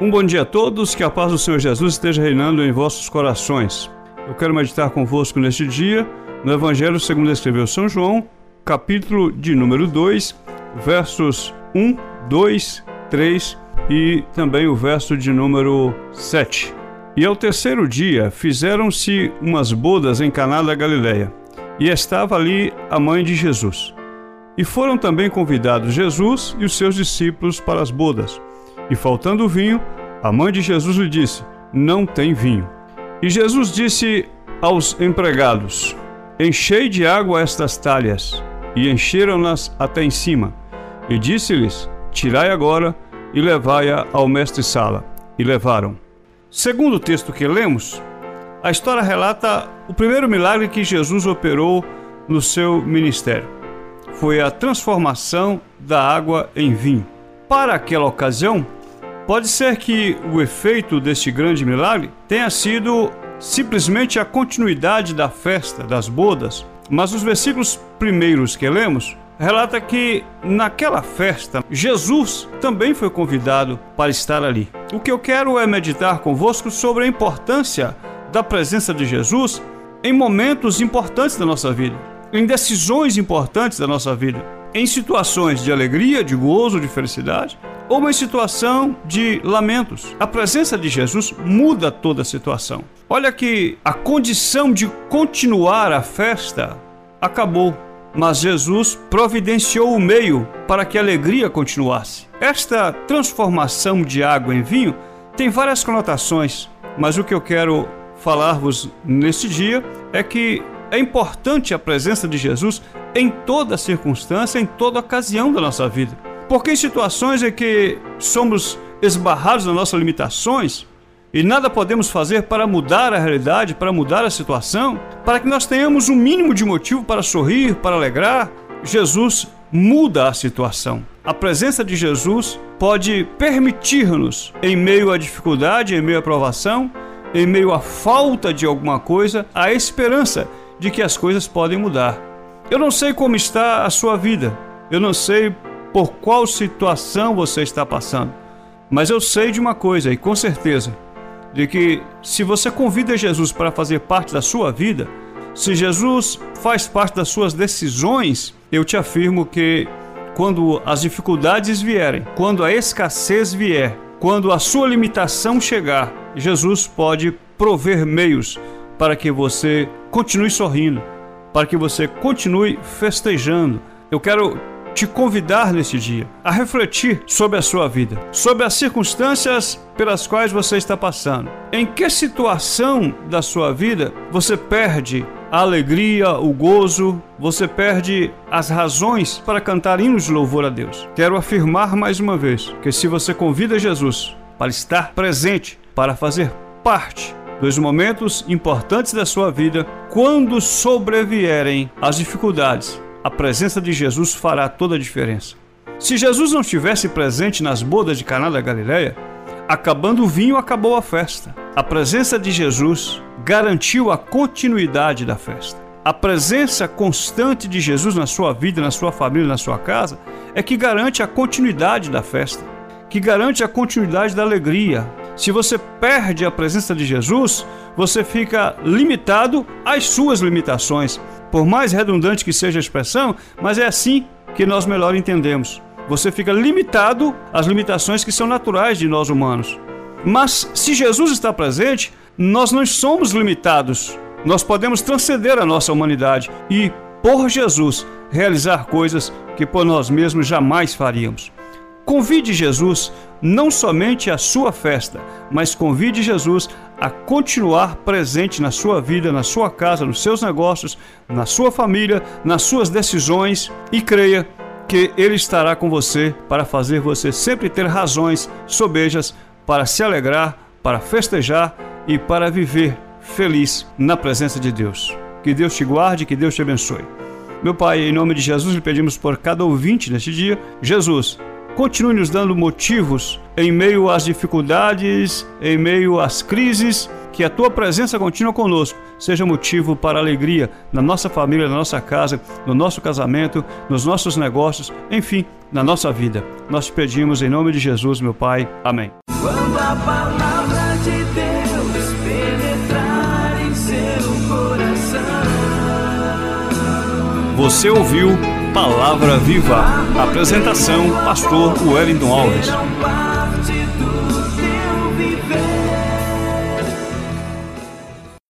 Um bom dia a todos, que a paz do Senhor Jesus esteja reinando em vossos corações. Eu quero meditar convosco neste dia no Evangelho segundo escreveu São João, capítulo de número 2, versos 1, 2, 3 e também o verso de número 7. E ao terceiro dia fizeram-se umas bodas em Caná da Galileia, e estava ali a mãe de Jesus. E foram também convidados Jesus e os seus discípulos para as bodas. E faltando vinho, a mãe de Jesus lhe disse: Não tem vinho. E Jesus disse aos empregados: Enchei de água estas talhas. E encheram-nas até em cima. E disse-lhes: Tirai agora e levai-a ao mestre-sala. E levaram. Segundo o texto que lemos, a história relata o primeiro milagre que Jesus operou no seu ministério. Foi a transformação da água em vinho. Para aquela ocasião, pode ser que o efeito deste grande milagre tenha sido simplesmente a continuidade da festa, das bodas, mas os versículos primeiros que lemos relata que naquela festa Jesus também foi convidado para estar ali. O que eu quero é meditar convosco sobre a importância da presença de Jesus em momentos importantes da nossa vida, em decisões importantes da nossa vida, em situações de alegria, de gozo, de felicidade, ou uma situação de lamentos. A presença de Jesus muda toda a situação. Olha que a condição de continuar a festa acabou, mas Jesus providenciou o meio para que a alegria continuasse. Esta transformação de água em vinho tem várias conotações, mas o que eu quero falar-vos neste dia é que é importante a presença de Jesus em toda circunstância, em toda ocasião da nossa vida. Porque em situações em que somos esbarrados nas nossas limitações e nada podemos fazer para mudar a realidade, para mudar a situação, para que nós tenhamos um mínimo de motivo para sorrir, para alegrar, Jesus muda a situação. A presença de Jesus pode permitir-nos, em meio à dificuldade, em meio à provação, em meio à falta de alguma coisa, a esperança de que as coisas podem mudar. Eu não sei como está a sua vida, eu não sei por qual situação você está passando. Mas eu sei de uma coisa, e com certeza, de que se você convida Jesus para fazer parte da sua vida, se Jesus faz parte das suas decisões, eu te afirmo que quando as dificuldades vierem, quando a escassez vier, quando a sua limitação chegar, Jesus pode prover meios para que você continue sorrindo, para que você continue festejando. Eu quero te convidar nesse dia a refletir sobre a sua vida, sobre as circunstâncias pelas quais você está passando. Em que situação da sua vida você perde a alegria, o gozo, você perde as razões para cantar hinos de louvor a Deus. Quero afirmar mais uma vez que se você convida Jesus para estar presente, para fazer parte dos momentos importantes da sua vida, quando sobrevierem as dificuldades, a presença de Jesus fará toda a diferença. Se Jesus não estivesse presente nas bodas de Caná da Galileia, acabando o vinho, acabou a festa. A presença de Jesus garantiu a continuidade da festa. A presença constante de Jesus na sua vida, na sua família, na sua casa, é que garante a continuidade da festa, que garante a continuidade da alegria. Se você perde a presença de Jesus, você fica limitado às suas limitações, por mais redundante que seja a expressão, mas é assim que nós melhor entendemos. Você fica limitado às limitações que são naturais de nós humanos. Mas se Jesus está presente, nós não somos limitados. Nós podemos transcender a nossa humanidade e, por Jesus, realizar coisas que por nós mesmos jamais faríamos. Convide Jesus não somente à sua festa, mas convide Jesus a continuar presente na sua vida, na sua casa, nos seus negócios, na sua família, nas suas decisões e creia que Ele estará com você para fazer você sempre ter razões sobejas para se alegrar, para festejar e para viver feliz na presença de Deus. Que Deus te guarde, que Deus te abençoe. Meu Pai, em nome de Jesus, lhe pedimos por cada ouvinte neste dia, Jesus, Continue nos dando motivos em meio às dificuldades, em meio às crises, que a tua presença contínua conosco seja motivo para alegria na nossa família, na nossa casa, no nosso casamento, nos nossos negócios, enfim, na nossa vida. Nós te pedimos em nome de Jesus, meu Pai. Amém. quando a palavra de Deus penetrar em seu coração. Você ouviu Palavra Viva. Apresentação: Pastor Wellington Alves.